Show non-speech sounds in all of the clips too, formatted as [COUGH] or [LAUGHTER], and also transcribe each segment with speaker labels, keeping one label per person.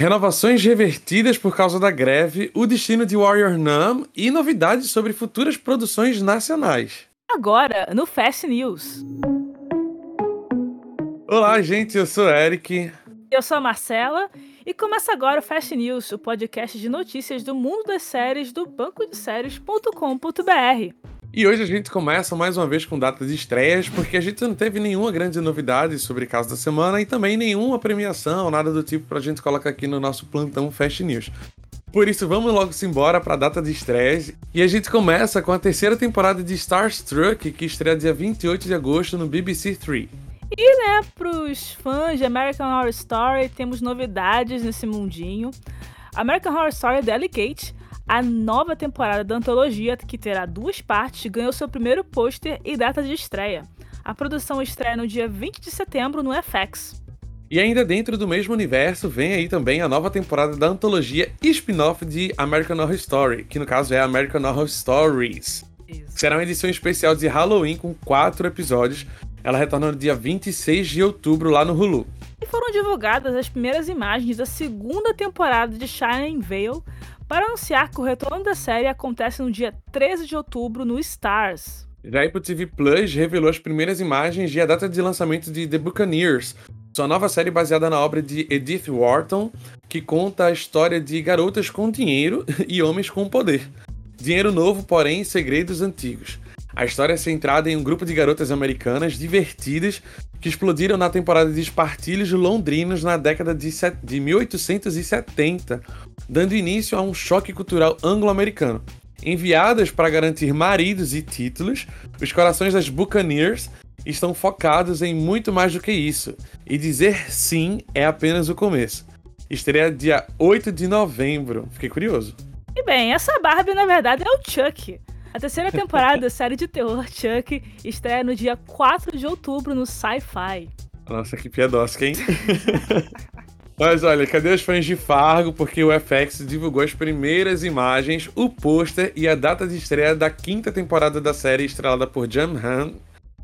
Speaker 1: renovações revertidas por causa da greve, o destino de Warrior Nun e novidades sobre futuras produções nacionais.
Speaker 2: Agora, no Fast News.
Speaker 1: Olá, gente, eu sou Eric.
Speaker 2: Eu sou a Marcela e começa agora o Fast News, o podcast de notícias do mundo das séries do banco de séries.com.br.
Speaker 1: E hoje a gente começa mais uma vez com data de estreias, porque a gente não teve nenhuma grande novidade sobre Caso da Semana e também nenhuma premiação, nada do tipo pra gente colocar aqui no nosso plantão Fast News. Por isso, vamos logo embora para a data de estreias. E a gente começa com a terceira temporada de Starstruck, que estreia dia 28 de agosto no BBC 3.
Speaker 2: E, né, pros fãs de American Horror Story, temos novidades nesse mundinho. American Horror Story Delicate a nova temporada da antologia, que terá duas partes, ganhou seu primeiro pôster e data de estreia. A produção estreia no dia 20 de setembro no FX.
Speaker 1: E ainda dentro do mesmo universo, vem aí também a nova temporada da antologia spin-off de American Horror Story, que no caso é American Horror Stories. Isso. Será uma edição especial de Halloween com quatro episódios. Ela retorna no dia 26 de outubro lá no Hulu.
Speaker 2: E foram divulgadas as primeiras imagens da segunda temporada de Shining Veil, para anunciar que o retorno da série acontece no dia 13 de outubro no Stars.
Speaker 1: Já a Apple TV Plus revelou as primeiras imagens e a data de lançamento de The Buccaneers, sua nova série baseada na obra de Edith Wharton, que conta a história de garotas com dinheiro [LAUGHS] e homens com poder. Dinheiro novo, porém, segredos antigos. A história é centrada em um grupo de garotas americanas divertidas que explodiram na temporada de espartilhos londrinos na década de, de 1870, dando início a um choque cultural anglo-americano. Enviadas para garantir maridos e títulos, os corações das Buccaneers estão focados em muito mais do que isso, e dizer sim é apenas o começo. Estreia dia 8 de novembro. Fiquei curioso.
Speaker 2: E bem, essa Barbie na verdade é o Chuck. A terceira temporada da série de terror Chuck estreia no dia 4 de outubro no Sci-Fi.
Speaker 1: Nossa, que piadosca, hein? [LAUGHS] Mas olha, cadê os fãs de Fargo? Porque o FX divulgou as primeiras imagens, o pôster e a data de estreia da quinta temporada da série estrelada por John Hamm,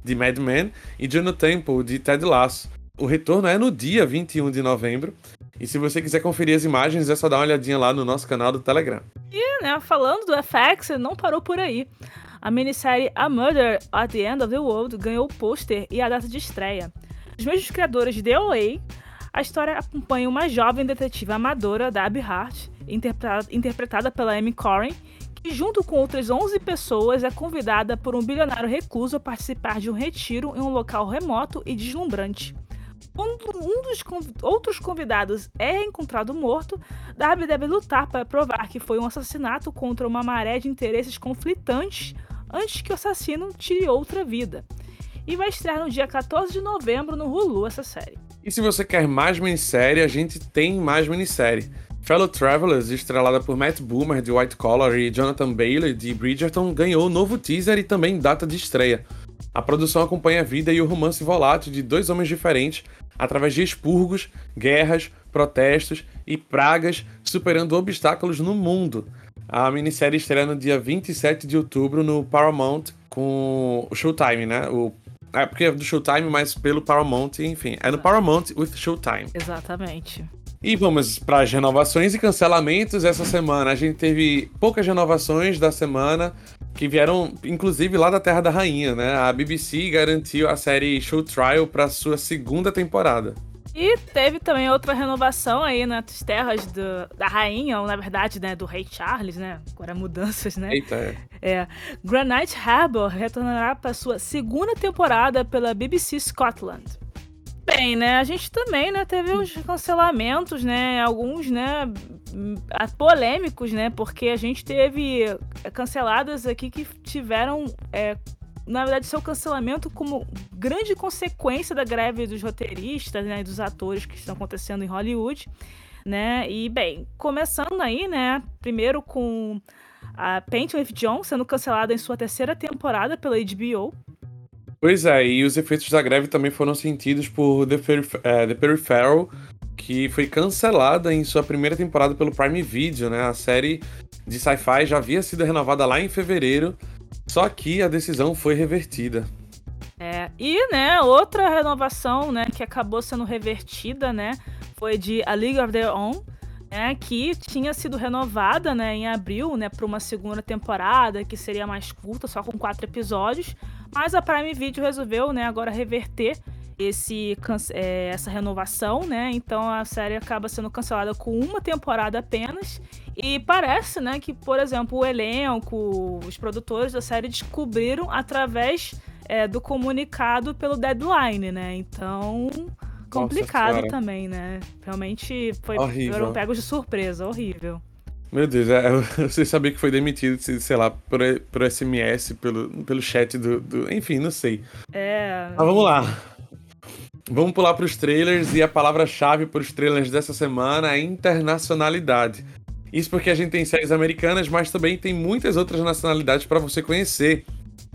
Speaker 1: de Mad Men, e Juno Temple, de Ted Lasso. O retorno é no dia 21 de novembro. E se você quiser conferir as imagens, é só dar uma olhadinha lá no nosso canal do Telegram.
Speaker 2: E, né, falando do FX, não parou por aí. A minissérie A Murder at the End of the World ganhou o pôster e a data de estreia. Os mesmos criadores de OA a história acompanha uma jovem detetive amadora, Abby Hart, interpretada, interpretada pela Amy Corrin, que junto com outras 11 pessoas é convidada por um bilionário recluso a participar de um retiro em um local remoto e deslumbrante. Quando um dos conv outros convidados é encontrado morto, Darby deve lutar para provar que foi um assassinato contra uma maré de interesses conflitantes antes que o assassino tire outra vida. E vai estrear no dia 14 de novembro no Hulu essa série.
Speaker 1: E se você quer mais minissérie, a gente tem mais minissérie. Fellow Travelers, estrelada por Matt Boomer de White Collar e Jonathan Bailey de Bridgerton, ganhou novo teaser e também data de estreia. A produção acompanha a vida e o romance volátil de dois homens diferentes através de expurgos, guerras, protestos e pragas, superando obstáculos no mundo. A minissérie estreia no dia 27 de outubro no Paramount com o Showtime, né? O é porque é do Showtime, mas pelo Paramount, enfim. É no Paramount with Showtime.
Speaker 2: Exatamente.
Speaker 1: E vamos para as renovações e cancelamentos. Essa semana a gente teve poucas renovações da semana que vieram, inclusive, lá da Terra da Rainha, né? A BBC garantiu a série Show Trial para sua segunda temporada.
Speaker 2: E teve também outra renovação aí nas terras do, da rainha, ou na verdade, né, do rei Charles, né? Agora mudanças, né?
Speaker 1: Eita, é.
Speaker 2: é. Granite Harbour retornará para sua segunda temporada pela BBC Scotland. Bem, né, a gente também, né, teve os cancelamentos, né, alguns, né, polêmicos, né, porque a gente teve canceladas aqui que tiveram é, na verdade, seu cancelamento como grande consequência da greve dos roteiristas né, e dos atores que estão acontecendo em Hollywood. Né? E, bem, começando aí, né? Primeiro com a Painting with John sendo cancelada em sua terceira temporada pela HBO.
Speaker 1: Pois é, e os efeitos da greve também foram sentidos por The, Perif é, The Peripheral, que foi cancelada em sua primeira temporada pelo Prime Video, né? A série de sci-fi já havia sido renovada lá em fevereiro, só que a decisão foi revertida.
Speaker 2: É, e, né, outra renovação, né, que acabou sendo revertida, né, foi de A League of Their Own, né, que tinha sido renovada né, em abril né, para uma segunda temporada, que seria mais curta, só com quatro episódios. Mas a Prime Video resolveu né, agora reverter esse, é, essa renovação, né? Então a série acaba sendo cancelada com uma temporada apenas. E parece, né, que, por exemplo, o elenco, os produtores da série descobriram através é, do comunicado pelo deadline, né? Então complicado também, né? Realmente foi horrível. foram pegos de surpresa, horrível.
Speaker 1: Meu Deus, é, você [LAUGHS] sabia que foi demitido, sei lá, por, por SMS, pelo, pelo chat do, do. Enfim, não sei.
Speaker 2: É.
Speaker 1: Mas vamos lá. Vamos pular para os trailers e a palavra-chave para os trailers dessa semana é internacionalidade. Isso porque a gente tem séries americanas, mas também tem muitas outras nacionalidades para você conhecer.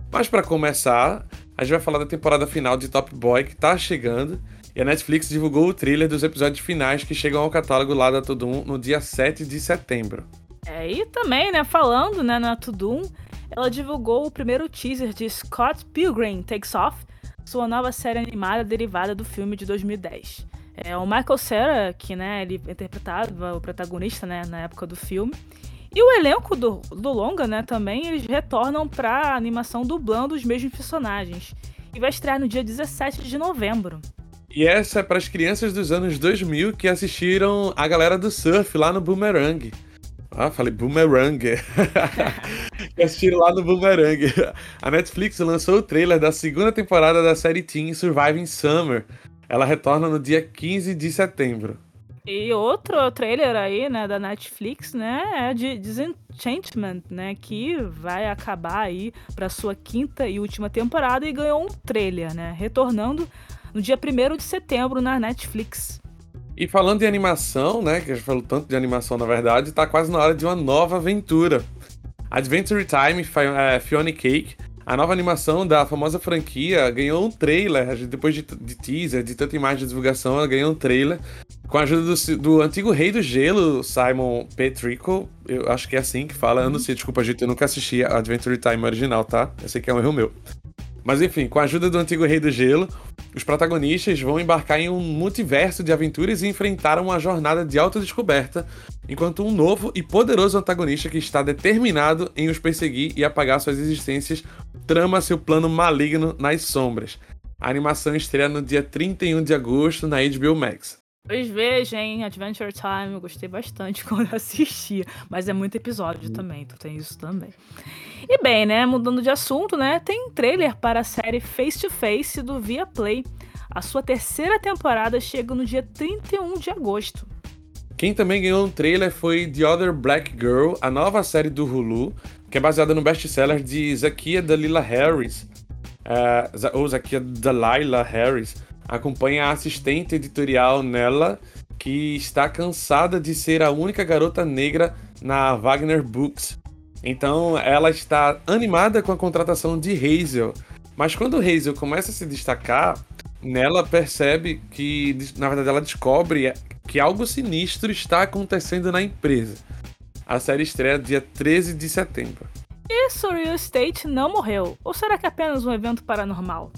Speaker 1: Mas para começar, a gente vai falar da temporada final de Top Boy que tá chegando. E a Netflix divulgou o trailer dos episódios finais que chegam ao catálogo lá da Tudum no dia 7 de setembro.
Speaker 2: É, e também, né, falando né, na Tudum, ela divulgou o primeiro teaser de Scott Pilgrim Takes Off, sua nova série animada derivada do filme de 2010. É, o Michael Cera, que né, ele interpretava o protagonista né, na época do filme, e o elenco do, do longa, né, também, eles retornam para a animação dublando os mesmos personagens. E vai estrear no dia 17 de novembro.
Speaker 1: E essa é para as crianças dos anos 2000 que assistiram a galera do surf lá no Boomerang. Ah, falei Boomerang. [LAUGHS] que assistiram lá no Boomerang. A Netflix lançou o trailer da segunda temporada da série Teen Surviving Summer. Ela retorna no dia 15 de setembro.
Speaker 2: E outro trailer aí, né, da Netflix, né, é de Disenchantment, né, que vai acabar aí para sua quinta e última temporada e ganhou um trailer, né, retornando no dia 1 de setembro na Netflix.
Speaker 1: E falando de animação, né, que a gente falou tanto de animação na verdade, tá quase na hora de uma nova aventura. Adventure Time é, Fiona Cake a nova animação da famosa franquia ganhou um trailer. Depois de, de teaser, de tanta imagem de divulgação, ela ganhou um trailer. Com a ajuda do, do antigo rei do gelo, Simon Petrico. Eu acho que é assim que fala. Eu não sei, desculpa, gente. Eu nunca assisti a Adventure Time original, tá? Eu sei que é um erro meu. Mas enfim, com a ajuda do antigo Rei do Gelo, os protagonistas vão embarcar em um multiverso de aventuras e enfrentar uma jornada de autodescoberta, enquanto um novo e poderoso antagonista que está determinado em os perseguir e apagar suas existências trama seu plano maligno nas sombras. A animação estreia no dia 31 de agosto na HBO Max.
Speaker 2: Pois veja, hein, Adventure Time, eu gostei bastante [LAUGHS] quando assistia, mas é muito episódio também, tu tem isso também. E bem, né, mudando de assunto, né, tem trailer para a série Face to Face do Viaplay. A sua terceira temporada chega no dia 31 de agosto.
Speaker 1: Quem também ganhou um trailer foi The Other Black Girl, a nova série do Hulu, que é baseada no best-seller de Zakia Dalila Harris, uh, ou Zakia Dalila Harris, acompanha a assistente editorial nela, que está cansada de ser a única garota negra na Wagner Books. Então ela está animada com a contratação de Hazel. Mas quando Hazel começa a se destacar, nela percebe que, na verdade, ela descobre que algo sinistro está acontecendo na empresa. A série estreia dia 13 de setembro.
Speaker 2: E Surreal State não morreu? Ou será que é apenas um evento paranormal?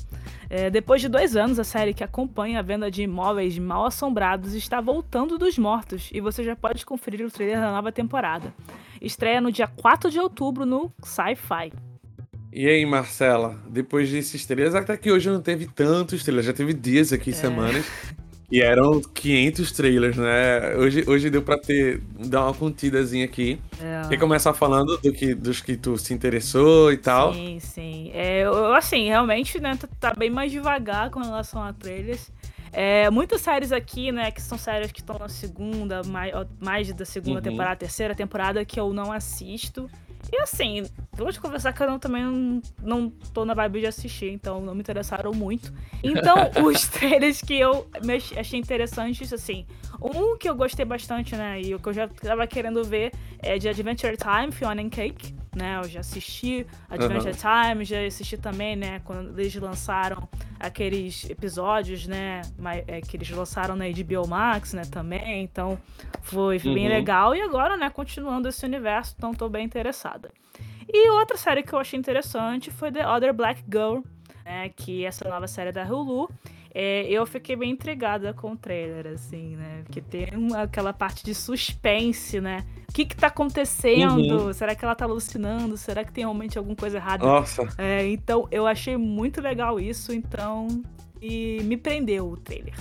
Speaker 2: É, depois de dois anos, a série que acompanha a venda de imóveis mal assombrados está voltando dos mortos e você já pode conferir o trailer da nova temporada. Estreia no dia 4 de outubro no Sci-Fi.
Speaker 1: E aí, Marcela, depois desses trailers, até que hoje não teve tantos trailers, já teve dias aqui, é. semanas. E eram 500 trailers, né? Hoje, hoje deu pra ter, dar uma contidazinha aqui. É. Quer começar falando do que, dos que tu se interessou e tal?
Speaker 2: Sim, sim. É, eu, assim, realmente, né, tá, tá bem mais devagar com relação a trailers. É, muitas séries aqui, né, que são séries que estão na segunda, mais, mais da segunda uhum. temporada, terceira temporada, que eu não assisto. E assim, vou te conversar que eu não, também não, não tô na vibe de assistir, então não me interessaram muito. Então, [LAUGHS] os trailers que eu achei interessantes, assim, um que eu gostei bastante, né, e o que eu já tava querendo ver é de Adventure Time, Fiona and Cake, né, eu já assisti Adventure uhum. Time, já assisti também, né, quando eles lançaram aqueles episódios, né, é, que eles lançaram na HBO Max, né, também, então foi bem uhum. legal, e agora, né, continuando esse universo, então tô bem interessada. E outra série que eu achei interessante foi The Other Black Girl, né, que é essa nova série da Hulu, É, eu fiquei bem intrigada com o trailer, assim, né? Porque tem uma, aquela parte de suspense, né? O que que tá acontecendo? Uhum. Será que ela tá alucinando? Será que tem realmente alguma coisa errada?
Speaker 1: Nossa.
Speaker 2: É, então, eu achei muito legal isso, então... E me prendeu o trailer.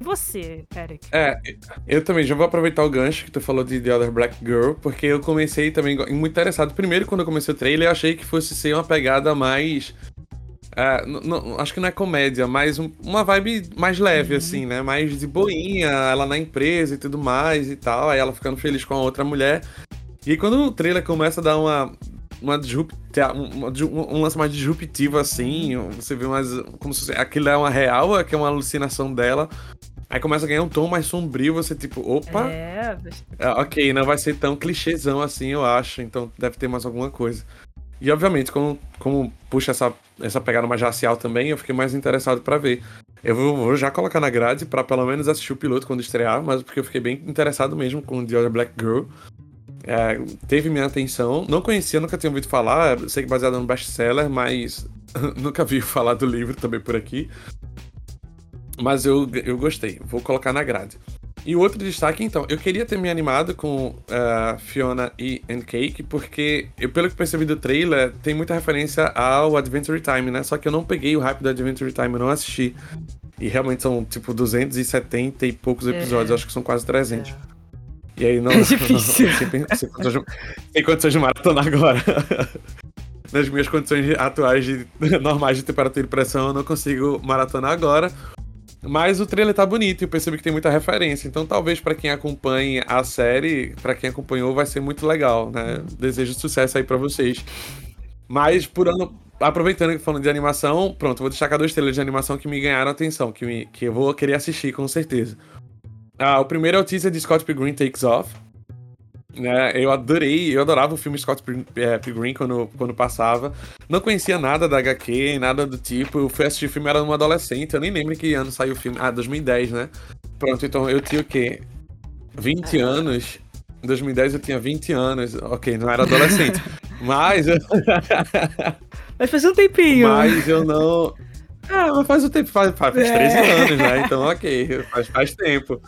Speaker 2: Você, Eric?
Speaker 1: É, eu também já vou aproveitar o gancho que tu falou de The Other Black Girl, porque eu comecei também muito interessado. Primeiro, quando eu comecei o trailer, eu achei que fosse ser uma pegada mais é, acho que não é comédia, mas um, uma vibe mais leve, uhum. assim, né? Mais de boinha, ela na empresa e tudo mais e tal. Aí ela ficando feliz com a outra mulher. E quando o trailer começa a dar uma. Uma, uma, um lance mais disruptivo assim, você vê mais. Como se aquilo é uma real, é que é uma alucinação dela. Aí começa a ganhar um tom mais sombrio, você tipo, opa. É. é ok, não vai ser tão clichêzão assim, eu acho. Então deve ter mais alguma coisa. E obviamente, como, como puxa essa, essa pegada mais racial também, eu fiquei mais interessado para ver. Eu vou, vou, já colocar na grade para pelo menos assistir o piloto quando estrear, mas porque eu fiquei bem interessado mesmo com The Other Black Girl. É, teve minha atenção. Não conhecia, nunca tinha ouvido falar. Sei que é baseado no best-seller, mas [LAUGHS] nunca vi falar do livro também por aqui. Mas eu, eu gostei. Vou colocar na grade. E o outro destaque, então, eu queria ter me animado com uh, Fiona e Cake, porque, eu, pelo que percebi do trailer, tem muita referência ao Adventure Time, né? Só que eu não peguei o hype do Adventure Time, eu não assisti. E realmente são, tipo, 270 e poucos episódios, é. acho que são quase 300. É. E aí não. É difícil. Não, sem, sem, condições, sem condições de maratona agora. [LAUGHS] Nas minhas condições atuais de, [LAUGHS] normais de temperatura e pressão, eu não consigo maratonar agora. Mas o trailer tá bonito e eu percebi que tem muita referência. Então, talvez para quem acompanhe a série, para quem acompanhou, vai ser muito legal, né? Desejo sucesso aí para vocês. Mas, por ano, aproveitando que falando de animação, pronto, vou destacar dois trailers de animação que me ganharam atenção, que, me, que eu vou querer assistir com certeza. Ah, o primeiro é o teaser de Scott Pilgrim Takes Off. Né? Eu adorei, eu adorava o filme Scott é, Pilgrim quando, quando passava. Não conhecia nada da HQ, nada do tipo. Eu fui assistir o filme, era um adolescente, eu nem lembro que ano saiu o filme. Ah, 2010, né? Pronto, então eu tinha o quê? 20 anos. Em 2010 eu tinha 20 anos. Ok, não era adolescente. [LAUGHS] mas.
Speaker 2: Mas faz um tempinho.
Speaker 1: Mas eu não. Ah, mas faz o tempo, faz, faz, faz é. 13 anos, né? Então, ok, faz, faz tempo.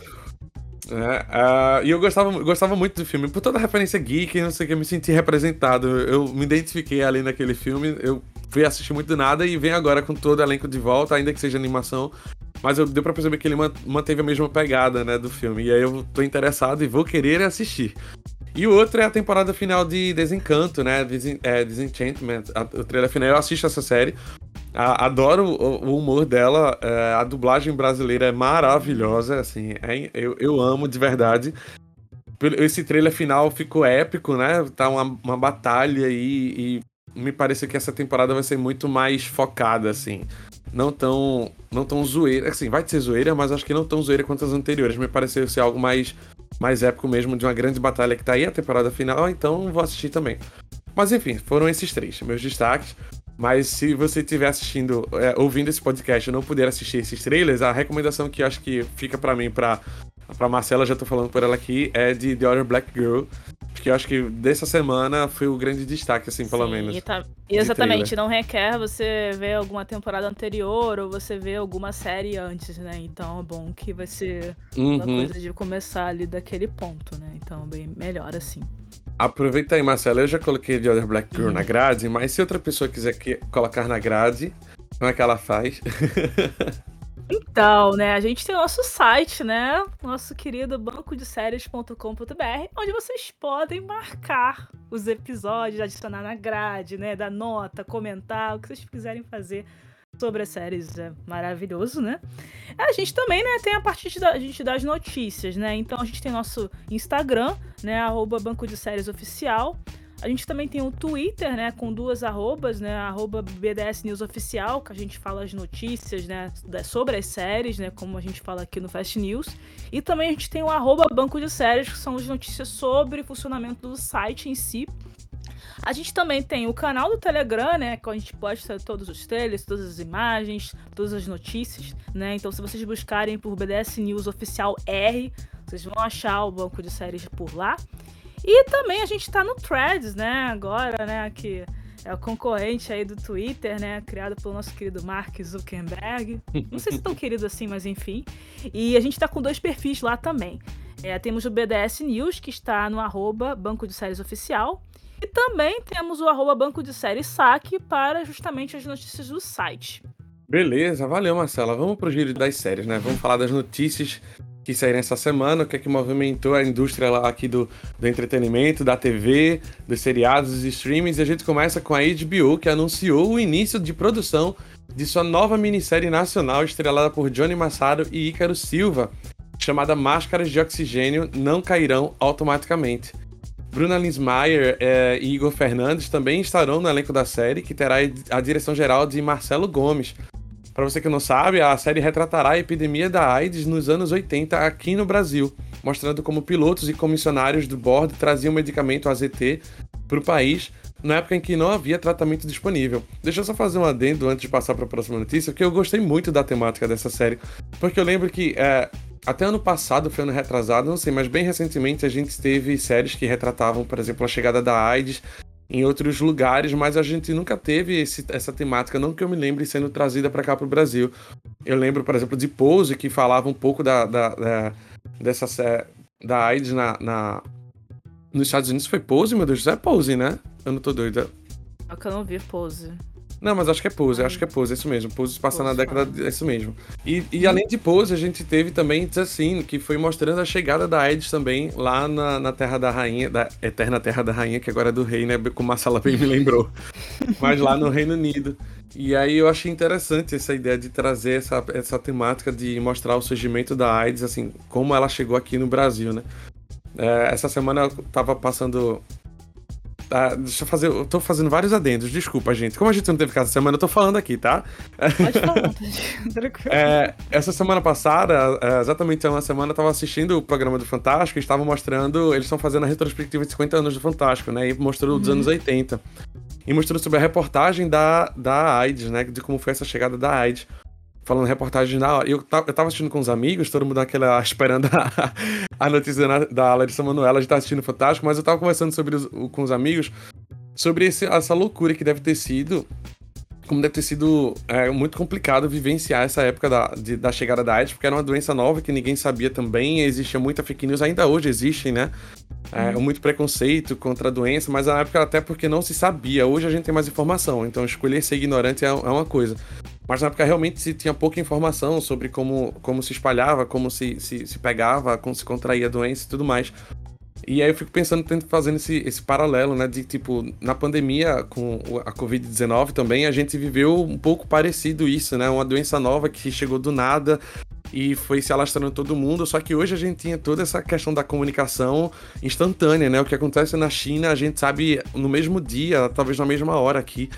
Speaker 1: É, uh, e eu gostava, gostava muito do filme, por toda a referência geek, não sei o que, eu me senti representado. Eu me identifiquei ali naquele filme, eu fui assistir muito do nada e venho agora com todo o elenco de volta, ainda que seja animação. Mas eu deu pra perceber que ele manteve a mesma pegada, né, do filme. E aí eu tô interessado e vou querer assistir. E o outro é a temporada final de Desencanto, né? Desen é, Desenchantment, o trailer final. Eu assisto essa série. Adoro o, humor dela. É, a dublagem brasileira é maravilhosa, assim. É, eu, eu amo de verdade. Esse trailer final ficou épico, né? Tá uma, uma batalha e, e me parece que essa temporada vai ser muito mais focada, assim. Não tão, não tão zoeira. Assim, vai ser zoeira, mas acho que não tão zoeira quanto as anteriores. Me pareceu ser algo mais, mais épico mesmo, de uma grande batalha que tá aí, a temporada final. Então vou assistir também. Mas enfim, foram esses três meus destaques. Mas se você estiver assistindo, é, ouvindo esse podcast e não puder assistir esses trailers, a recomendação que acho que fica para mim, pra, pra Marcela, já tô falando por ela aqui, é de The Other Black Girl. Que eu acho que dessa semana foi o grande destaque, assim, pelo
Speaker 2: Sim,
Speaker 1: menos.
Speaker 2: Tá... Exatamente, não requer você ver alguma temporada anterior ou você ver alguma série antes, né? Então é bom que vai ser uhum. uma coisa de começar ali daquele ponto, né? Então bem melhor assim.
Speaker 1: Aproveita aí, Marcelo. Eu já coloquei The Other Black Girl uhum. na grade, mas se outra pessoa quiser que, colocar na grade, como é que ela faz? [LAUGHS]
Speaker 2: Então, né, a gente tem o nosso site, né? Nosso querido bancodeséries.com.br, onde vocês podem marcar os episódios, adicionar na grade, né? Dar nota, comentar, o que vocês quiserem fazer sobre as séries é maravilhoso, né? A gente também, né, tem a parte da, a gente das notícias, né? Então a gente tem nosso Instagram, né, arroba Banco de Séries Oficial. A gente também tem o Twitter, né, com duas arrobas, né, arroba BDS News Oficial, que a gente fala as notícias, né, sobre as séries, né, como a gente fala aqui no Fast News. E também a gente tem o arroba Banco de Séries, que são as notícias sobre o funcionamento do site em si. A gente também tem o canal do Telegram, né? Que a gente posta todos os trailers, todas as imagens, todas as notícias, né? Então, se vocês buscarem por BDS News Oficial R, vocês vão achar o banco de séries por lá. E também a gente tá no Threads, né? Agora, né? Que É o concorrente aí do Twitter, né? Criado pelo nosso querido Mark Zuckerberg. Não sei se tão [LAUGHS] querido assim, mas enfim. E a gente tá com dois perfis lá também. É, temos o BDS News, que está no arroba Banco de Séries Oficial. E também temos o arroba Banco de Séries Saque para justamente as notícias do site.
Speaker 1: Beleza, valeu, Marcela. Vamos pro giro das séries, né? Vamos falar das notícias que saíram essa semana, o que é que movimentou a indústria lá aqui do, do entretenimento, da TV, dos seriados, dos streamings. E a gente começa com a HBO, que anunciou o início de produção de sua nova minissérie nacional estrelada por Johnny Massaro e Ícaro Silva, chamada Máscaras de Oxigênio Não Cairão Automaticamente. Bruna Linsmeyer é, e Igor Fernandes também estarão no elenco da série, que terá a direção geral de Marcelo Gomes, para você que não sabe, a série retratará a epidemia da AIDS nos anos 80 aqui no Brasil, mostrando como pilotos e comissionários do board traziam medicamento AZT para o país na época em que não havia tratamento disponível. Deixa eu só fazer um adendo antes de passar para a próxima notícia, que eu gostei muito da temática dessa série, porque eu lembro que é, até ano passado, foi ano retrasado, não sei, mas bem recentemente a gente teve séries que retratavam, por exemplo, a chegada da AIDS em outros lugares, mas a gente nunca teve esse, essa temática, não que eu me lembre sendo trazida para cá para o Brasil. Eu lembro, por exemplo, de Pose, que falava um pouco da, da, da dessa da AIDS na, na, nos Estados Unidos. Foi Pose, meu Deus, é Pose, né? Eu não tô doida.
Speaker 2: É que eu não vi Pose.
Speaker 1: Não, mas acho que é Pose, acho que é Pose, é isso mesmo. Pose passa na década, é isso mesmo. E, e além de Pose, a gente teve também Tzacine, que foi mostrando a chegada da AIDS também lá na, na Terra da Rainha, da Eterna Terra da Rainha, que agora é do rei, né? Como a Sala bem me lembrou. [LAUGHS] mas lá no Reino Unido. E aí eu achei interessante essa ideia de trazer essa, essa temática de mostrar o surgimento da AIDS, assim, como ela chegou aqui no Brasil, né? É, essa semana eu tava passando ah, deixa eu fazer. Eu tô fazendo vários adendos, desculpa, gente. Como a gente não teve casa semana, eu tô falando aqui, tá?
Speaker 2: Pode falar, [LAUGHS]
Speaker 1: tranquilo. É, essa semana passada, é, exatamente uma semana, eu tava assistindo o programa do Fantástico e estavam mostrando. Eles estão fazendo a retrospectiva de 50 anos do Fantástico, né? E mostrou uhum. dos anos 80. E mostrou sobre a reportagem da, da AIDS, né? De como foi essa chegada da AIDS falando reportagem na hora. Eu, eu tava assistindo com os amigos, todo mundo naquela, [LAUGHS] esperando a, a notícia da, da Larissa Manoela, a gente tá assistindo Fantástico, mas eu tava conversando sobre os, com os amigos sobre esse, essa loucura que deve ter sido. Como deve ter sido é, muito complicado vivenciar essa época da, de, da chegada da AIDS, porque era uma doença nova que ninguém sabia também, existia muita fake news, ainda hoje existem, né? É, uhum. muito preconceito contra a doença, mas na época até porque não se sabia. Hoje a gente tem mais informação, então escolher ser ignorante é, é uma coisa. Mas na época realmente se tinha pouca informação sobre como, como se espalhava, como se, se, se pegava, como se contraía a doença e tudo mais. E aí eu fico pensando, fazendo esse, esse paralelo, né? De tipo, na pandemia com a Covid-19 também, a gente viveu um pouco parecido isso, né? Uma doença nova que chegou do nada e foi se alastrando todo mundo. Só que hoje a gente tinha toda essa questão da comunicação instantânea, né? O que acontece na China, a gente sabe no mesmo dia, talvez na mesma hora aqui.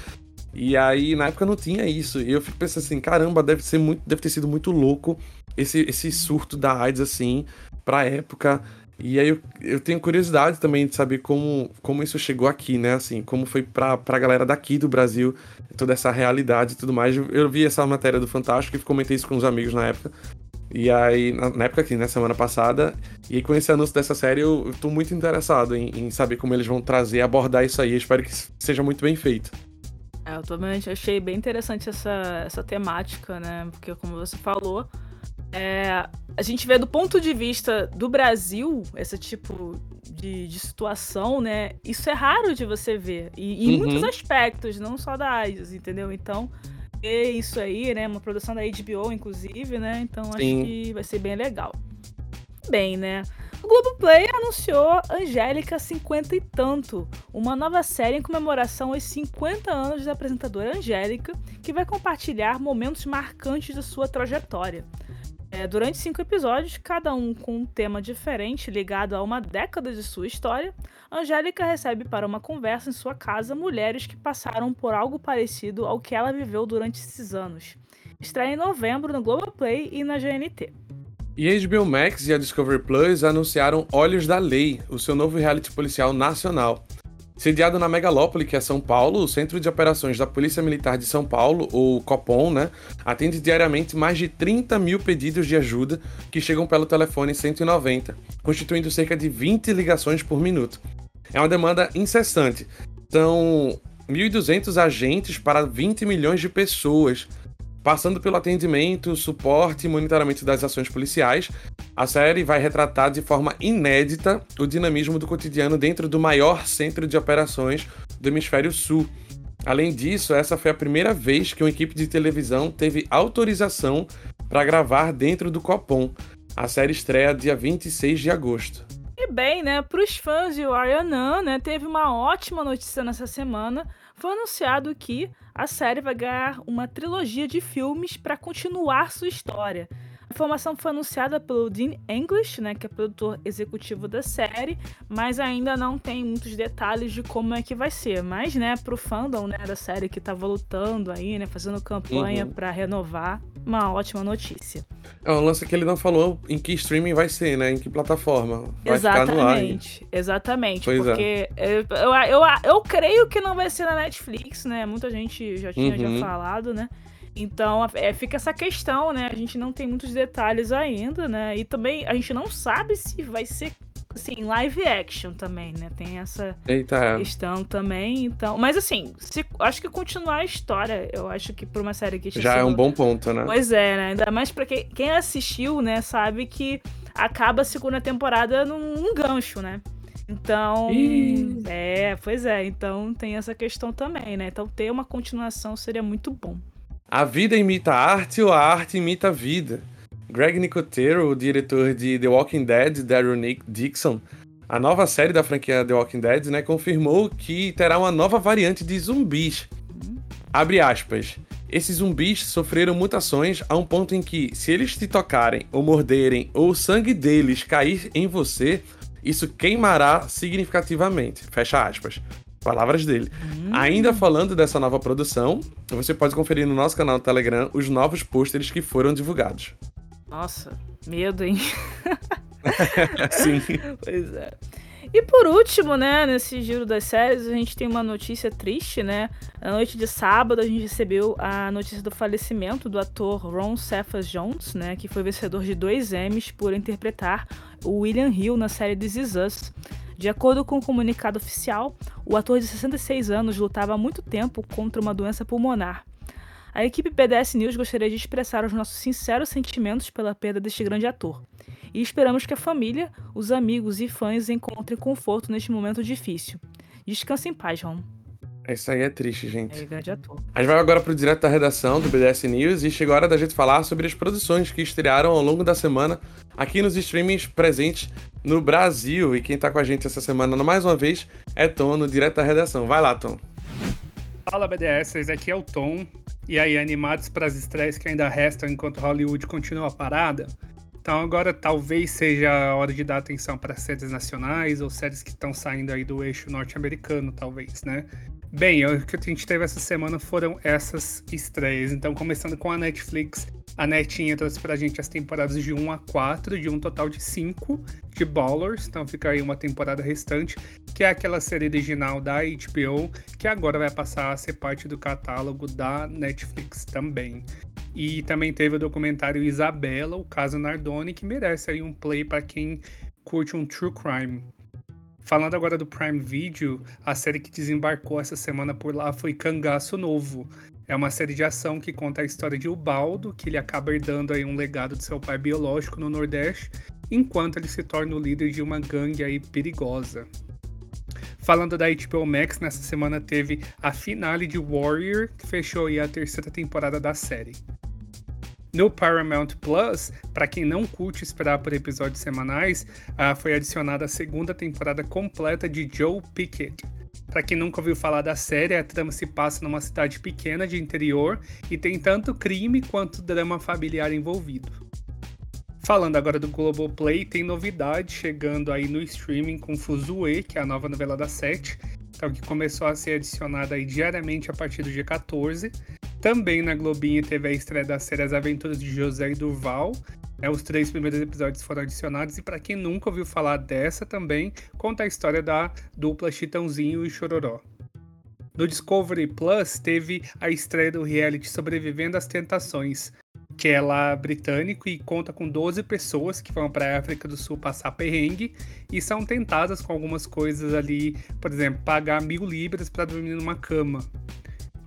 Speaker 1: E aí, na época não tinha isso. E eu fico pensando assim, caramba, deve ser muito, deve ter sido muito louco esse, esse surto da AIDS assim pra época. E aí eu, eu tenho curiosidade também de saber como, como isso chegou aqui, né? Assim, como foi pra, pra galera daqui do Brasil, toda essa realidade e tudo mais. Eu vi essa matéria do Fantástico e comentei isso com os amigos na época. E aí, na, na época aqui, né, semana passada, e com esse anúncio dessa série, eu, eu tô muito interessado em, em saber como eles vão trazer, abordar isso aí. Eu espero que seja muito bem feito.
Speaker 2: É, eu também achei bem interessante essa, essa temática, né? Porque, como você falou, é, a gente vê do ponto de vista do Brasil esse tipo de, de situação, né? Isso é raro de você ver. E, em uhum. muitos aspectos, não só da AIDS, entendeu? Então, ver isso aí, né? Uma produção da HBO, inclusive, né? Então, Sim. acho que vai ser bem legal. Bem, né? O Globoplay anunciou Angélica 50 e tanto, uma nova série em comemoração aos 50 anos da apresentadora Angélica, que vai compartilhar momentos marcantes da sua trajetória. É, durante cinco episódios, cada um com um tema diferente ligado a uma década de sua história, Angélica recebe para uma conversa em sua casa mulheres que passaram por algo parecido ao que ela viveu durante esses anos. Estreia em novembro no Globoplay e na GNT.
Speaker 1: E a HBO Max e a Discovery Plus anunciaram Olhos da Lei, o seu novo reality policial nacional. Sediado na Megalópole, que é São Paulo, o Centro de Operações da Polícia Militar de São Paulo, ou COPOM, né, atende diariamente mais de 30 mil pedidos de ajuda que chegam pelo telefone 190, constituindo cerca de 20 ligações por minuto. É uma demanda incessante. São 1.200 agentes para 20 milhões de pessoas, passando pelo atendimento, suporte e monitoramento das ações policiais. A série vai retratar de forma inédita o dinamismo do cotidiano dentro do maior centro de operações do hemisfério sul. Além disso, essa foi a primeira vez que uma equipe de televisão teve autorização para gravar dentro do Copom. A série estreia dia 26 de agosto.
Speaker 2: E bem, né, para os fãs de Warrior né, teve uma ótima notícia nessa semana. Foi anunciado que a série vai ganhar uma trilogia de filmes para continuar sua história. A informação foi anunciada pelo Dean English, né, que é produtor executivo da série, mas ainda não tem muitos detalhes de como é que vai ser. Mas, né, pro fandom né, da série que tava lutando aí, né, fazendo campanha uhum. para renovar, uma ótima notícia.
Speaker 1: É um lance que ele não falou em que streaming vai ser, né? Em que plataforma. Vai
Speaker 2: exatamente, exatamente. Pois porque é. eu, eu, eu, eu, creio que não vai ser na Netflix, né? Muita gente já tinha uhum. já falado, né? Então é, fica essa questão, né? A gente não tem muitos detalhes ainda, né? E também a gente não sabe se vai ser assim, live action também, né? Tem essa Eita. questão também. Então, mas assim, se, acho que continuar a história, eu acho que por uma série que
Speaker 1: já sido... é um bom ponto, né?
Speaker 2: Pois é, né? Ainda mais para quem, quem assistiu, né, sabe que acaba a segunda temporada num, num gancho, né? Então, Ih. é, pois é, então tem essa questão também, né? Então ter uma continuação seria muito bom.
Speaker 1: A vida imita a arte ou a arte imita a vida? Greg Nicotero, o diretor de The Walking Dead, Daryl Nick Dixon, a nova série da franquia The Walking Dead, né, confirmou que terá uma nova variante de zumbis. Abre aspas. Esses zumbis sofreram mutações a um ponto em que, se eles te tocarem ou morderem ou o sangue deles cair em você, isso queimará significativamente. Fecha aspas. Palavras dele. Hum. Ainda falando dessa nova produção, você pode conferir no nosso canal do Telegram os novos pôsteres que foram divulgados.
Speaker 2: Nossa, medo, hein? [LAUGHS]
Speaker 1: Sim.
Speaker 2: pois é. E por último, né, nesse giro das séries, a gente tem uma notícia triste, né? Na noite de sábado, a gente recebeu a notícia do falecimento do ator Ron Cephas Jones, né, que foi vencedor de dois Emmys por interpretar o William Hill na série This Is Us. De acordo com o um comunicado oficial, o ator de 66 anos lutava há muito tempo contra uma doença pulmonar. A equipe BDS News gostaria de expressar os nossos sinceros sentimentos pela perda deste grande ator. E esperamos que a família, os amigos e fãs encontrem conforto neste momento difícil. Descanse em paz, Ron.
Speaker 1: Isso aí é triste, gente.
Speaker 2: É grande ator.
Speaker 1: A gente vai agora pro direto da redação do BDS News e chegou a hora da gente falar sobre as produções que estrearam ao longo da semana aqui nos streamings presentes no Brasil. E quem tá com a gente essa semana, mais uma vez, é Tom, no direto da redação. Vai lá, Tom.
Speaker 3: Fala, BDS. Aqui é o Tom. E aí, animados para as estreias que ainda restam enquanto Hollywood continua parada? Então agora talvez seja a hora de dar atenção para séries nacionais ou séries que estão saindo aí do eixo norte-americano, talvez, né? Bem, o que a gente teve essa semana foram essas estreias. Então, começando com a Netflix, a Netinha trouxe pra gente as temporadas de 1 a 4, de um total de 5 de Ballers. Então, fica aí uma temporada restante, que é aquela série original da HBO, que agora vai passar a ser parte do catálogo da Netflix também. E também teve o documentário Isabela, o caso Nardoni, que merece aí um play para quem curte um true crime. Falando agora do Prime Video, a série que desembarcou essa semana por lá foi Cangaço Novo. É uma série de ação que conta a história de Ubaldo, que ele acaba herdando aí um legado de seu pai biológico no Nordeste, enquanto ele se torna o líder de uma gangue aí perigosa. Falando da HBO Max, nessa semana teve a finale de Warrior, que fechou aí a terceira temporada da série. No Paramount Plus, para quem não curte esperar por episódios semanais, uh, foi adicionada a segunda temporada completa de Joe Pickett. Para quem nunca ouviu falar da série, a trama se passa numa cidade pequena de interior e tem tanto crime quanto drama familiar envolvido. Falando agora do Globoplay, tem novidade chegando aí no streaming com Fuzue, que é a nova novela da Sete, então, que começou a ser adicionada aí diariamente a partir do dia 14. Também na Globinho teve a estreia da série As Aventuras de José e Durval. É, os três primeiros episódios foram adicionados e para quem nunca ouviu falar dessa também, conta a história da dupla Chitãozinho e Chororó. No Discovery Plus teve a estreia do reality Sobrevivendo às Tentações. que é lá britânico e conta com 12 pessoas que vão para a África do Sul passar perrengue e são tentadas com algumas coisas ali, por exemplo, pagar mil libras para dormir numa cama.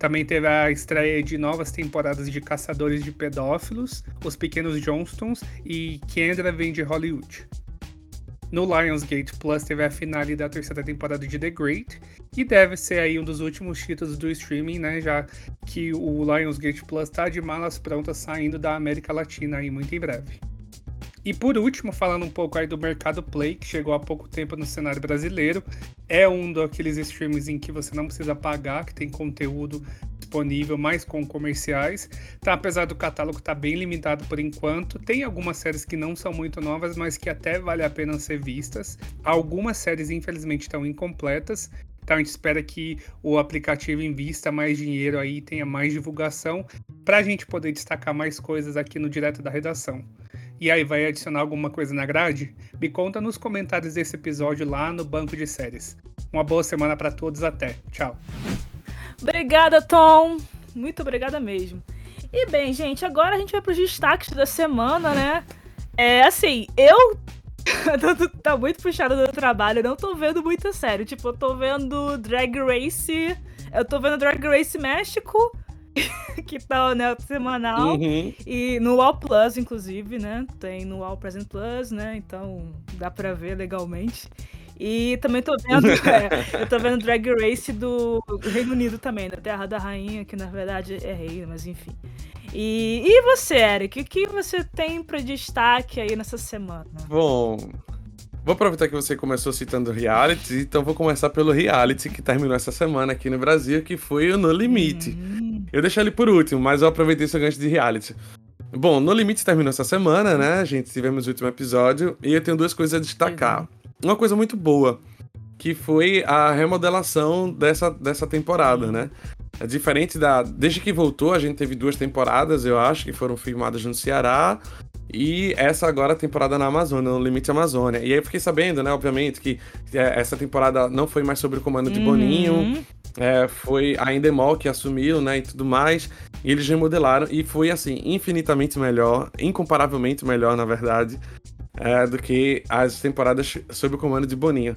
Speaker 3: Também teve a estreia de novas temporadas de Caçadores de Pedófilos, Os Pequenos Johnstons e Kendra Vem de Hollywood. No Lionsgate Plus teve a finale da terceira temporada de The Great e deve ser aí um dos últimos títulos do streaming, né? Já que o Lionsgate Plus está de malas prontas saindo da América Latina aí muito em breve. E por último, falando um pouco aí do Mercado Play, que chegou há pouco tempo no cenário brasileiro, é um daqueles streams em que você não precisa pagar, que tem conteúdo disponível, mais com comerciais. Tá, apesar do catálogo estar tá bem limitado por enquanto, tem algumas séries que não são muito novas, mas que até vale a pena ser vistas. Algumas séries, infelizmente, estão incompletas. Então a gente espera que o aplicativo invista mais dinheiro aí, tenha mais divulgação, para a gente poder destacar mais coisas aqui no Direto da Redação e aí vai adicionar alguma coisa na grade? Me conta nos comentários desse episódio lá no banco de séries. Uma boa semana para todos, até. Tchau.
Speaker 2: Obrigada, Tom. Muito obrigada mesmo. E bem, gente, agora a gente vai para os destaques da semana, né? É assim, eu [LAUGHS] tá muito puxado do trabalho, não tô vendo muita série. Tipo, eu tô vendo Drag Race. Eu tô vendo Drag Race México [LAUGHS] que tá né, semanal. Uhum. E no All Plus, inclusive, né? Tem no All Present Plus, né? Então dá pra ver legalmente. E também tô vendo, [LAUGHS] é, eu tô vendo Drag Race do Reino Unido também, da Terra da Rainha, que na verdade é rei, mas enfim. E, e você, Eric, o que você tem para destaque aí nessa semana?
Speaker 1: Bom, Vou aproveitar que você começou citando reality, então vou começar pelo reality que terminou essa semana aqui no Brasil, que foi o No Limite. Uhum. Eu deixei ele por último, mas eu aproveitei esse gancho de reality. Bom, No Limite terminou essa semana, né? A gente tivemos o último episódio e eu tenho duas coisas a destacar. Uhum. Uma coisa muito boa, que foi a remodelação dessa, dessa temporada, né? É diferente da. Desde que voltou, a gente teve duas temporadas, eu acho, que foram filmadas no Ceará. E essa agora temporada na Amazônia, no Limite Amazônia. E aí eu fiquei sabendo, né, obviamente, que é, essa temporada não foi mais sobre o comando de uhum. Boninho. É, foi a Endemol que assumiu, né, e tudo mais. E eles remodelaram e foi, assim, infinitamente melhor, incomparavelmente melhor, na verdade, é, do que as temporadas sob o comando de Boninho.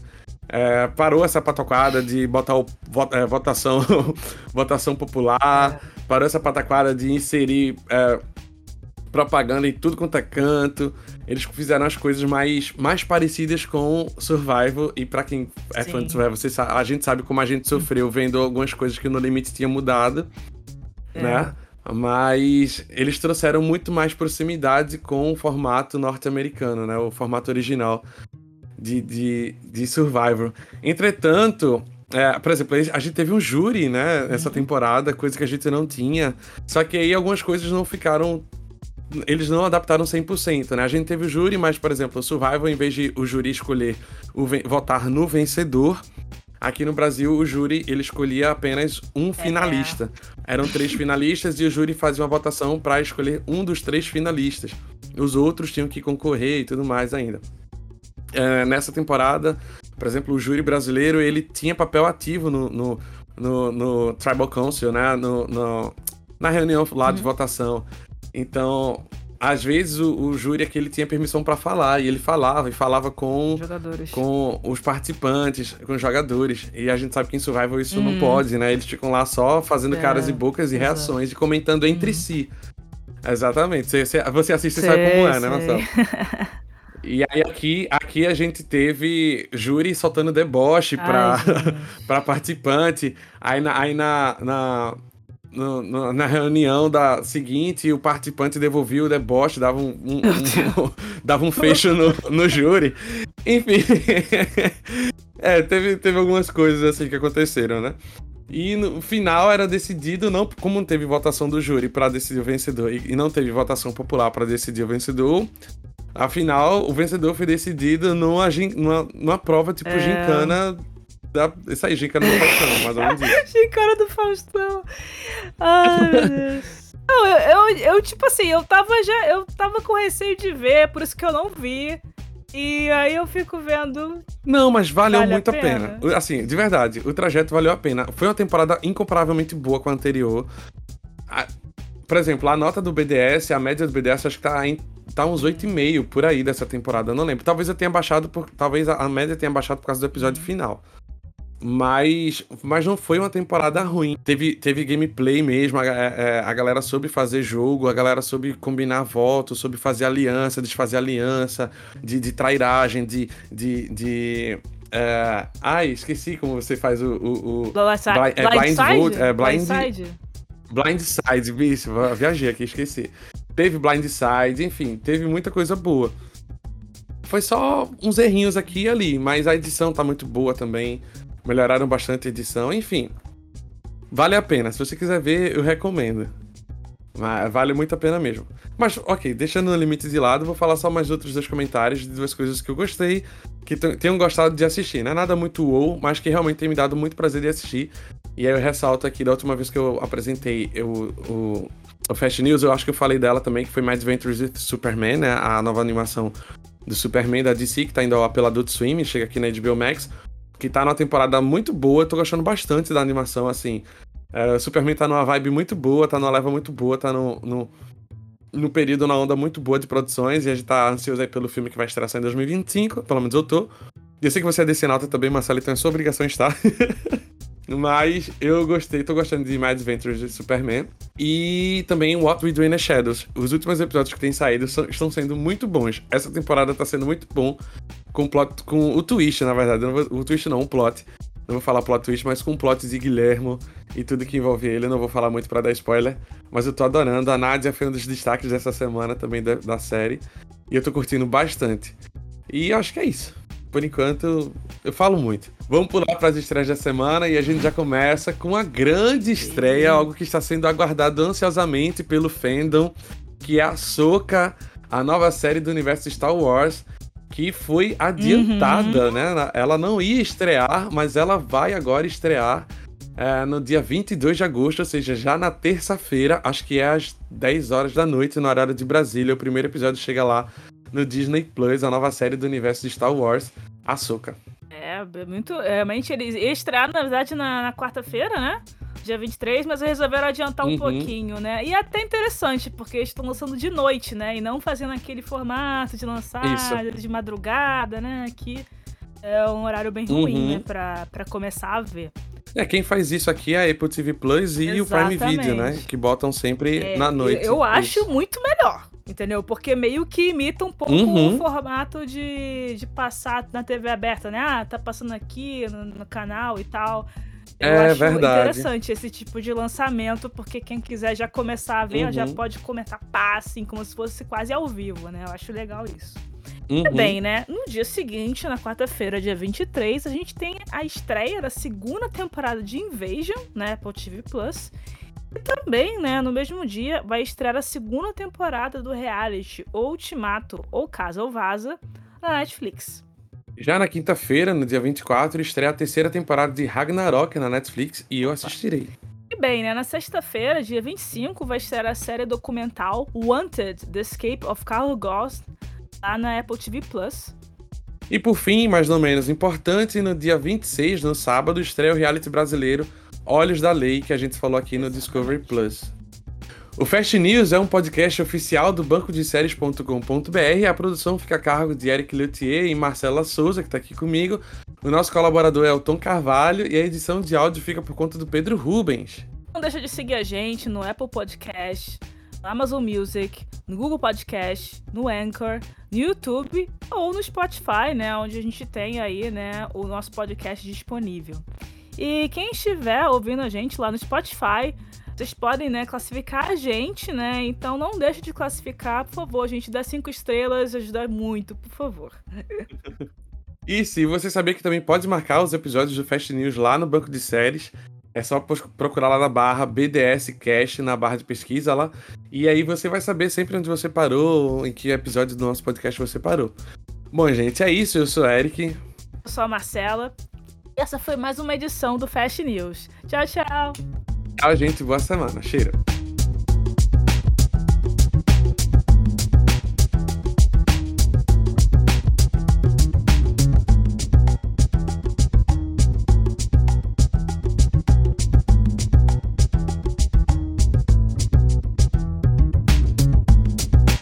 Speaker 1: É, parou essa patoquada de botar o, é, votação, [LAUGHS] votação popular, é. parou essa pataquada de inserir é, propaganda em tudo quanto é canto. Eles fizeram as coisas mais, mais parecidas com Survival. E para quem é Sim. fã de Survival, você sabe, a gente sabe como a gente sofreu vendo algumas coisas que no limite tinha mudado, é. né? Mas eles trouxeram muito mais proximidade com o formato norte-americano, né? O formato original de, de, de Survivor. Entretanto, é, por exemplo, a gente teve um júri, né, nessa uhum. temporada, coisa que a gente não tinha. Só que aí algumas coisas não ficaram eles não adaptaram 100%, né? A gente teve o júri, mas, por exemplo, o Survival, em vez de o júri escolher o votar no vencedor, aqui no Brasil o júri ele escolhia apenas um é. finalista. É. Eram três [LAUGHS] finalistas e o júri fazia uma votação para escolher um dos três finalistas. Os outros tinham que concorrer e tudo mais ainda. É, nessa temporada, por exemplo, o júri brasileiro ele tinha papel ativo no, no, no, no Tribal Council, né? No, no, na reunião lá de uhum. votação. Então, às vezes o, o júri aqui ele tinha permissão para falar e ele falava e falava com
Speaker 2: jogadores.
Speaker 1: com os participantes, com os jogadores. E a gente sabe que em Survival isso hum. não pode, né? Eles ficam lá só fazendo é, caras e bocas e exato. reações e comentando entre hum. si. Exatamente. Você, você assiste e sabe como é, né, Marcelo? [LAUGHS] E aí aqui, aqui a gente teve júri soltando deboche para [LAUGHS] para participante. Aí na, aí na, na no, no, na reunião da seguinte, o participante devolvia o deboche, dava um, um, um [LAUGHS] dava um fecho no, no júri. Enfim. [LAUGHS] é, teve, teve algumas coisas assim que aconteceram, né? E no final era decidido, não como não teve votação do júri para decidir o vencedor e não teve votação popular para decidir o vencedor, afinal o vencedor foi decidido numa, numa, numa prova tipo é... gincana da... Isso aí, gincana do Faustão, mais ou menos [LAUGHS] isso.
Speaker 2: gincana do Faustão. Ai, meu Deus. [LAUGHS] Não, eu, eu, eu, tipo assim, eu tava já. Eu tava com receio de ver, por isso que eu não vi. E aí eu fico vendo.
Speaker 1: Não, mas valeu vale muito a pena. a pena. Assim, de verdade, o trajeto valeu a pena. Foi uma temporada incomparavelmente boa com a anterior. por exemplo, a nota do BDS, a média do BDS, acho que tá, em, tá uns 8,5 por aí dessa temporada. Não lembro. Talvez eu tenha baixado por. Talvez a, a média tenha baixado por causa do episódio final. Mas, mas não foi uma temporada ruim. Teve, teve gameplay mesmo, a, a, é, a, galera soube fazer jogo, a galera soube combinar votos, soube fazer aliança, desfazer aliança, de, de trairagem, de. de, de é... Ai, esqueci como você faz o. o, o...
Speaker 2: Blind, é, blind, vote. É, blind, blind
Speaker 1: Blindside, bicho, viajei aqui, esqueci. Teve Blindside, enfim, teve muita coisa boa. Foi só uns errinhos aqui e ali, mas a edição tá muito boa também. Melhoraram bastante a edição, enfim. Vale a pena. Se você quiser ver, eu recomendo. Mas vale muito a pena mesmo. Mas, ok, deixando o limite de lado, vou falar só mais outros dois comentários de duas coisas que eu gostei, que tenham gostado de assistir. Não é nada muito wow, mas que realmente tem me dado muito prazer de assistir. E aí eu ressalto aqui, da última vez que eu apresentei eu, o, o Fast News, eu acho que eu falei dela também, que foi My Adventures with Superman, né? A nova animação do Superman da DC, que tá indo ao pela Adult Swim, chega aqui na HBO Max, que tá numa temporada muito boa, tô gostando bastante da animação, assim. É, Superman tá numa vibe muito boa, tá numa leva muito boa, tá no, no, no período, na onda muito boa de produções, e a gente tá ansioso aí pelo filme que vai estrear em 2025, pelo menos eu tô. E eu sei que você é desse nota também, Marcelo, então é sua obrigação estar. [LAUGHS] Mas eu gostei, tô gostando de My Adventures de Superman. E também What We Do in the Shadows. Os últimos episódios que têm saído são, estão sendo muito bons. Essa temporada tá sendo muito bom. Com, plot, com o twist, na verdade. O twist não, o plot. Não vou falar plot twist, mas com o plot de Guilhermo e tudo que envolve ele. Eu não vou falar muito para dar spoiler. Mas eu tô adorando. A Nadia foi um dos destaques dessa semana também da, da série. E eu tô curtindo bastante. E acho que é isso por enquanto, eu falo muito. Vamos pular para as estreias da semana e a gente já começa com a grande estreia, algo que está sendo aguardado ansiosamente pelo fandom, que é a Soca, a nova série do universo Star Wars, que foi adiantada, uhum. né? Ela não ia estrear, mas ela vai agora estrear é, no dia 22 de agosto, ou seja, já na terça-feira, acho que é às 10 horas da noite, no horário de Brasília. O primeiro episódio chega lá no Disney Plus, a nova série do universo de Star Wars, Ahsoka.
Speaker 2: É, muito. Realmente, eles estrearam, na verdade, na, na quarta-feira, né? Dia 23, mas resolveram adiantar um uhum. pouquinho, né? E é até interessante, porque eles estão lançando de noite, né? E não fazendo aquele formato de lançar Isso. de madrugada, né? Que é um horário bem ruim, uhum. né? Pra, pra começar a ver.
Speaker 1: É, quem faz isso aqui é a Apple TV Plus e Exatamente. o Prime Video, né? Que botam sempre é, na noite.
Speaker 2: Eu, eu acho muito melhor. Entendeu? Porque meio que imita um pouco uhum. o formato de, de passar na TV aberta, né? Ah, tá passando aqui no, no canal e tal. Eu é acho verdade. interessante esse tipo de lançamento, porque quem quiser já começar a ver, uhum. já pode comentar pá, assim, como se fosse quase ao vivo, né? Eu acho legal isso. Uhum. Bem, né? No dia seguinte, na quarta-feira, dia 23, a gente tem a estreia da segunda temporada de Invasion, né? Apple TV Plus. E também, né, no mesmo dia, vai estrear a segunda temporada do reality Ultimato ou Casa ou Vaza na Netflix.
Speaker 1: Já na quinta-feira, no dia 24, estreia a terceira temporada de Ragnarok na Netflix e eu assistirei.
Speaker 2: E bem, né, na sexta-feira, dia 25, vai estrear a série documental Wanted: The Escape of Carl Ghost lá na Apple TV Plus.
Speaker 1: E por fim, mas não menos importante, no dia 26, no sábado, estreia o reality brasileiro Olhos da Lei, que a gente falou aqui no Discovery Plus. O Fast News é um podcast oficial do banco de séries.com.br. A produção fica a cargo de Eric Luthier e Marcela Souza, que está aqui comigo. O nosso colaborador é o Tom Carvalho e a edição de áudio fica por conta do Pedro Rubens.
Speaker 2: Não deixa de seguir a gente no Apple Podcast, no Amazon Music, no Google Podcast, no Anchor, no YouTube ou no Spotify, né, onde a gente tem aí, né, o nosso podcast disponível. E quem estiver ouvindo a gente lá no Spotify, vocês podem, né, classificar a gente, né? Então não deixe de classificar, por favor, gente. Dá cinco estrelas, ajuda muito, por favor. [LAUGHS]
Speaker 1: e se você saber que também pode marcar os episódios do Fast News lá no banco de séries, é só procurar lá na barra BDS Cast, na barra de pesquisa lá. E aí você vai saber sempre onde você parou, em que episódio do nosso podcast você parou. Bom, gente, é isso. Eu sou o Eric.
Speaker 2: Eu sou a Marcela. Essa foi mais uma edição do Fast News. Tchau, tchau.
Speaker 1: Tchau, gente. Boa semana. Cheiro.